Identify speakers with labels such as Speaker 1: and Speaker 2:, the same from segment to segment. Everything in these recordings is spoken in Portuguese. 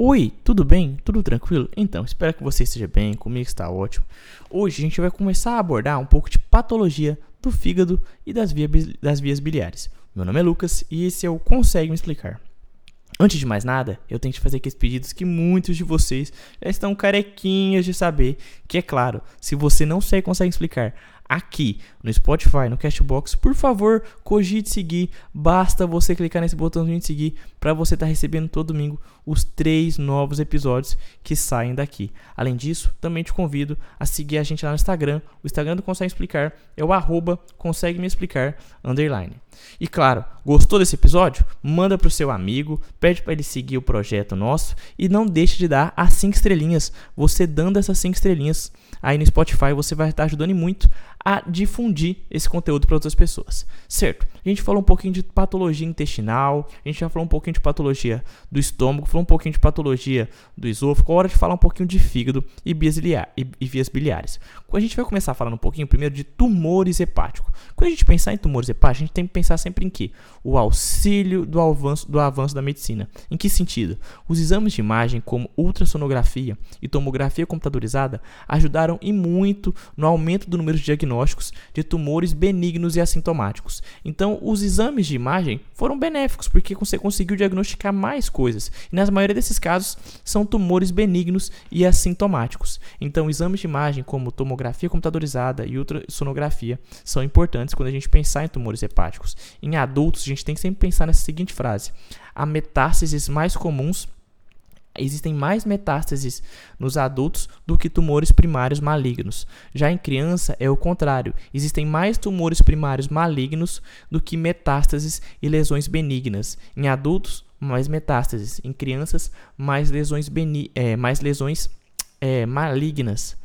Speaker 1: Oi, tudo bem? Tudo tranquilo? Então, espero que você esteja bem, comigo está ótimo. Hoje a gente vai começar a abordar um pouco de patologia do fígado e das, via, das vias biliares. Meu nome é Lucas e esse é o Consegue Me Explicar. Antes de mais nada, eu tenho que fazer aqueles pedidos que muitos de vocês já estão carequinhas de saber, que é claro, se você não sei consegue explicar aqui no Spotify, no Cashbox, por favor, cogite seguir. Basta você clicar nesse botãozinho de seguir para você estar tá recebendo todo domingo os três novos episódios que saem daqui. Além disso, também te convido a seguir a gente lá no Instagram. O Instagram do Consegue Explicar é o arroba consegue me explicar underline. E claro, gostou desse episódio? Manda pro seu amigo, pede para ele seguir o projeto nosso e não deixe de dar as 5 estrelinhas. Você dando essas 5 estrelinhas aí no Spotify, você vai estar ajudando muito a difundir esse conteúdo para outras pessoas. Certo? A gente falou um pouquinho de patologia intestinal, a gente já falou um pouquinho de patologia do estômago, falou um pouquinho de patologia do esôfago, hora de falar um pouquinho de fígado e, biliar, e, e vias biliares. A gente vai começar falando um pouquinho primeiro de tumores hepáticos. Quando a gente pensar em tumores hepáticos, a gente tem que pensar sempre em que? O auxílio do avanço, do avanço da medicina. Em que sentido? Os exames de imagem, como ultrassonografia e tomografia computadorizada, ajudaram e muito no aumento do número de diagnósticos de tumores benignos e assintomáticos. Então, os exames de imagem foram benéficos porque você conseguiu diagnosticar mais coisas. E na maioria desses casos, são tumores benignos e assintomáticos. Então, exames de imagem como tomografia computadorizada e ultrassonografia são importantes quando a gente pensar em tumores hepáticos. Em adultos, a gente tem que sempre pensar nessa seguinte frase: a metástases mais comuns existem mais metástases nos adultos do que tumores primários malignos. Já em criança é o contrário, existem mais tumores primários malignos do que metástases e lesões benignas. Em adultos, mais metástases. Em crianças, mais lesões, beni é, mais lesões é, malignas.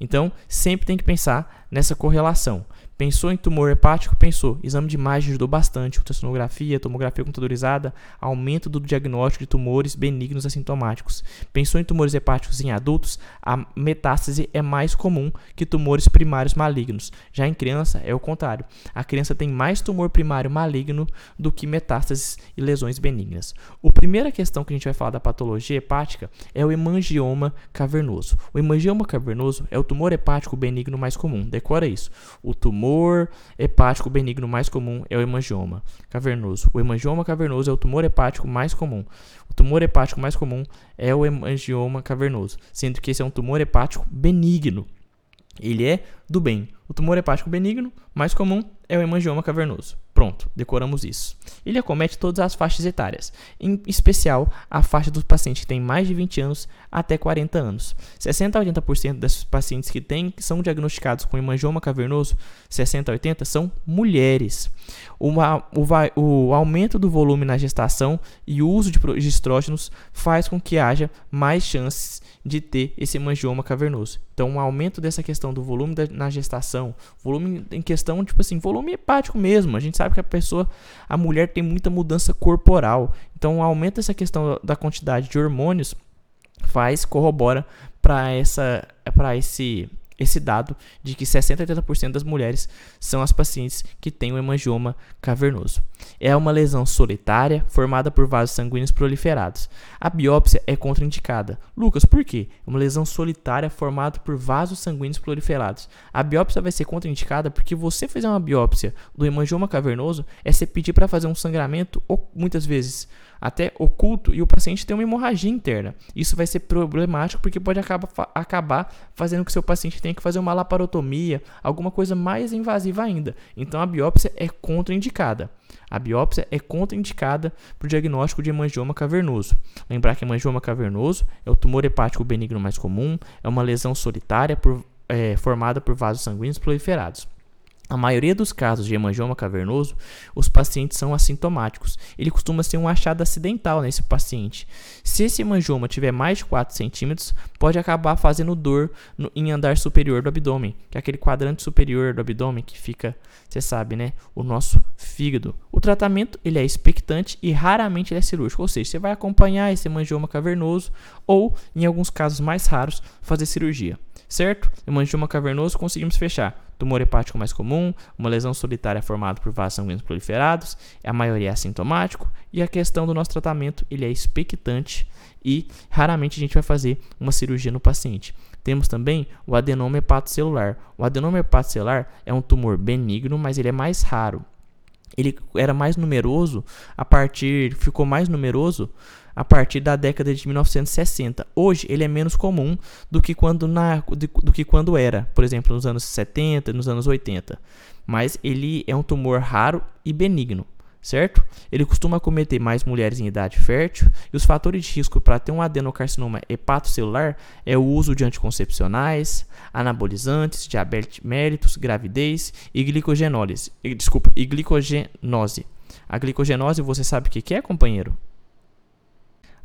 Speaker 1: Então, sempre tem que pensar nessa correlação. Pensou em tumor hepático? Pensou. Exame de imagem ajudou bastante. Ultrassonografia, tomografia computadorizada, aumento do diagnóstico de tumores benignos assintomáticos. Pensou em tumores hepáticos em adultos? A metástase é mais comum que tumores primários malignos. Já em criança, é o contrário. A criança tem mais tumor primário maligno do que metástases e lesões benignas. A primeira questão que a gente vai falar da patologia hepática é o hemangioma cavernoso. O hemangioma cavernoso é o tumor hepático benigno mais comum. Decora isso. O tumor tumor hepático benigno mais comum é o hemangioma cavernoso. O hemangioma cavernoso é o tumor hepático mais comum. O tumor hepático mais comum é o hemangioma cavernoso, sendo que esse é um tumor hepático benigno. Ele é do bem. O tumor hepático benigno mais comum é o hemangioma cavernoso. Pronto, decoramos isso. Ele acomete todas as faixas etárias, em especial a faixa dos pacientes que têm mais de 20 anos até 40 anos. 60 a 80% desses pacientes que têm, que são diagnosticados com hemangioma cavernoso, 60 a 80 são mulheres. Uma, o, o, aumento do volume na gestação e o uso de estrógenos faz com que haja mais chances de ter esse hemangioma cavernoso. Então, um aumento dessa questão do volume da, na gestação, volume em questão, tipo assim, volume hepático mesmo. A gente sabe que a pessoa, a mulher tem muita mudança corporal. Então, um aumento dessa questão da quantidade de hormônios faz, corrobora para essa para esse esse dado de que 60 a 80% das mulheres são as pacientes que têm o hemangioma cavernoso. É uma lesão solitária formada por vasos sanguíneos proliferados. A biópsia é contraindicada. Lucas, por quê? É uma lesão solitária formada por vasos sanguíneos proliferados. A biópsia vai ser contraindicada porque você fazer uma biópsia do hemangioma cavernoso é você pedir para fazer um sangramento ou muitas vezes até oculto e o paciente tem uma hemorragia interna. Isso vai ser problemático porque pode acabar, acabar fazendo com que seu paciente tenha que fazer uma laparotomia, alguma coisa mais invasiva ainda. Então a biópsia é contraindicada. A biópsia é contraindicada para o diagnóstico de hemangioma cavernoso. Lembrar que hemangioma cavernoso é o tumor hepático benigno mais comum, é uma lesão solitária por, é, formada por vasos sanguíneos proliferados. A maioria dos casos de hemangioma cavernoso, os pacientes são assintomáticos. Ele costuma ser um achado acidental nesse paciente. Se esse hemangioma tiver mais de 4 centímetros, pode acabar fazendo dor no, em andar superior do abdômen, que é aquele quadrante superior do abdômen que fica, você sabe, né, o nosso fígado. O tratamento ele é expectante e raramente é cirúrgico, ou seja, você vai acompanhar esse hemangioma cavernoso ou, em alguns casos mais raros, fazer cirurgia. Certo? Hemangioma cavernoso conseguimos fechar. Tumor hepático mais comum, uma lesão solitária formada por vasos sanguíneos proliferados, a maioria é assintomático, e a questão do nosso tratamento, ele é expectante e raramente a gente vai fazer uma cirurgia no paciente. Temos também o adenoma hepatocelular. O adenoma hepatocelular é um tumor benigno, mas ele é mais raro. Ele era mais numeroso a partir, ficou mais numeroso a partir da década de 1960. Hoje ele é menos comum do que quando, na, do que quando era, por exemplo, nos anos 70, nos anos 80. Mas ele é um tumor raro e benigno certo? Ele costuma acometer mais mulheres em idade fértil e os fatores de risco para ter um adenocarcinoma hepatocelular é o uso de anticoncepcionais, anabolizantes, diabetes mellitus, gravidez e glicogenólise. Desculpa, e glicogenose. A glicogenose você sabe o que é, companheiro?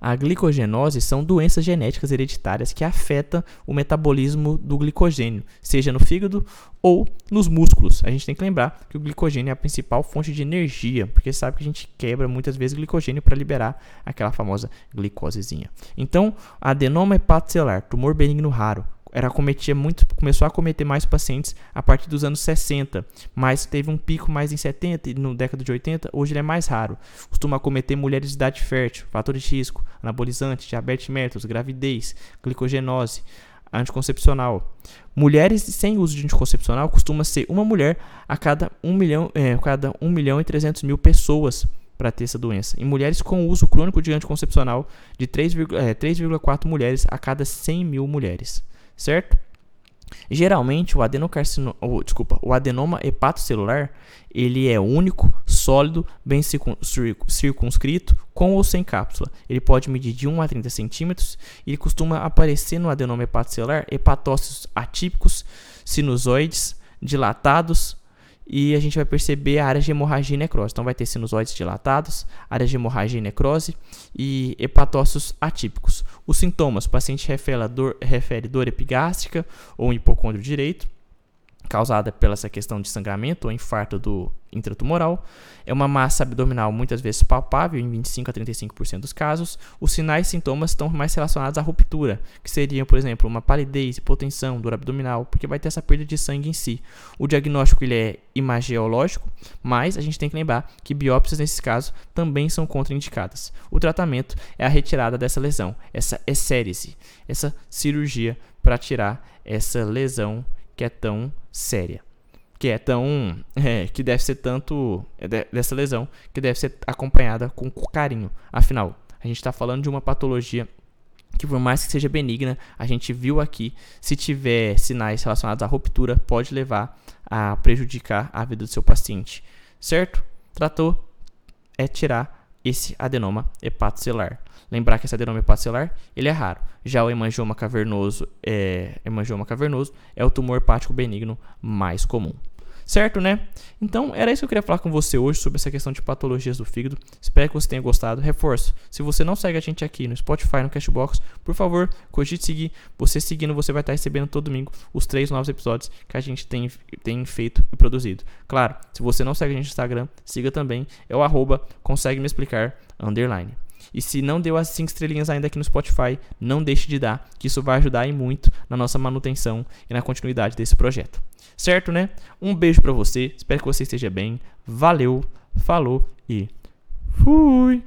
Speaker 1: A glicogenose são doenças genéticas hereditárias que afetam o metabolismo do glicogênio, seja no fígado ou nos músculos. A gente tem que lembrar que o glicogênio é a principal fonte de energia, porque sabe que a gente quebra muitas vezes glicogênio para liberar aquela famosa glicosezinha. Então, adenoma hepatocelular, tumor benigno raro, era cometia muito, começou a cometer mais pacientes a partir dos anos 60, mas teve um pico mais em 70 e no década de 80, hoje ele é mais raro. Costuma acometer mulheres de idade fértil, fatores de risco, anabolizantes, diabetes mellitus, gravidez, glicogenose, anticoncepcional. Mulheres sem uso de anticoncepcional costuma ser uma mulher a cada 1 milhão, é, cada 1 milhão e 300 mil pessoas para ter essa doença. Em mulheres com uso crônico de anticoncepcional, de 3,4 é, mulheres a cada 100 mil mulheres certo? Geralmente o adenocarcino, oh, desculpa, o adenoma hepatocelular, ele é único, sólido, bem circunscrito, com ou sem cápsula. Ele pode medir de 1 a 30 centímetros e ele costuma aparecer no adenoma hepatocelular hepatócitos atípicos, sinusoides, dilatados, e a gente vai perceber a área de hemorragia e necrose. Então vai ter sinusoides dilatados, área de hemorragia e necrose e hepatócitos atípicos. Os sintomas, o paciente refere dor, refere dor epigástrica ou hipocôndrio direito, causada pela essa questão de sangramento ou infarto do intratumoral. É uma massa abdominal muitas vezes palpável, em 25 a 35% dos casos. Os sinais e sintomas estão mais relacionados à ruptura, que seriam, por exemplo, uma palidez, hipotensão, dor abdominal, porque vai ter essa perda de sangue em si. O diagnóstico ele é imagiológico, mas a gente tem que lembrar que biópsias nesses casos também são contraindicadas. O tratamento é a retirada dessa lesão, essa essérese, essa cirurgia para tirar essa lesão que é tão séria, que é tão. É, que deve ser tanto. É dessa lesão, que deve ser acompanhada com carinho. Afinal, a gente está falando de uma patologia que, por mais que seja benigna, a gente viu aqui, se tiver sinais relacionados à ruptura, pode levar a prejudicar a vida do seu paciente. Certo? Tratou é tirar esse adenoma hepatocelular. Lembrar que esse adenoma hepatocelular ele é raro. Já o hemangioma cavernoso é, hemangioma cavernoso é o tumor hepático benigno mais comum. Certo, né? Então, era isso que eu queria falar com você hoje sobre essa questão de patologias do fígado. Espero que você tenha gostado. Reforço, se você não segue a gente aqui no Spotify, no Cashbox, por favor, cogite seguir. Você seguindo, você vai estar recebendo todo domingo os três novos episódios que a gente tem, tem feito e produzido. Claro, se você não segue a gente no Instagram, siga também. É o arroba consegue me explicar, underline. E se não deu as 5 estrelinhas ainda aqui no Spotify, não deixe de dar, que isso vai ajudar e muito na nossa manutenção e na continuidade desse projeto. Certo, né? Um beijo para você, espero que você esteja bem. Valeu, falou e fui!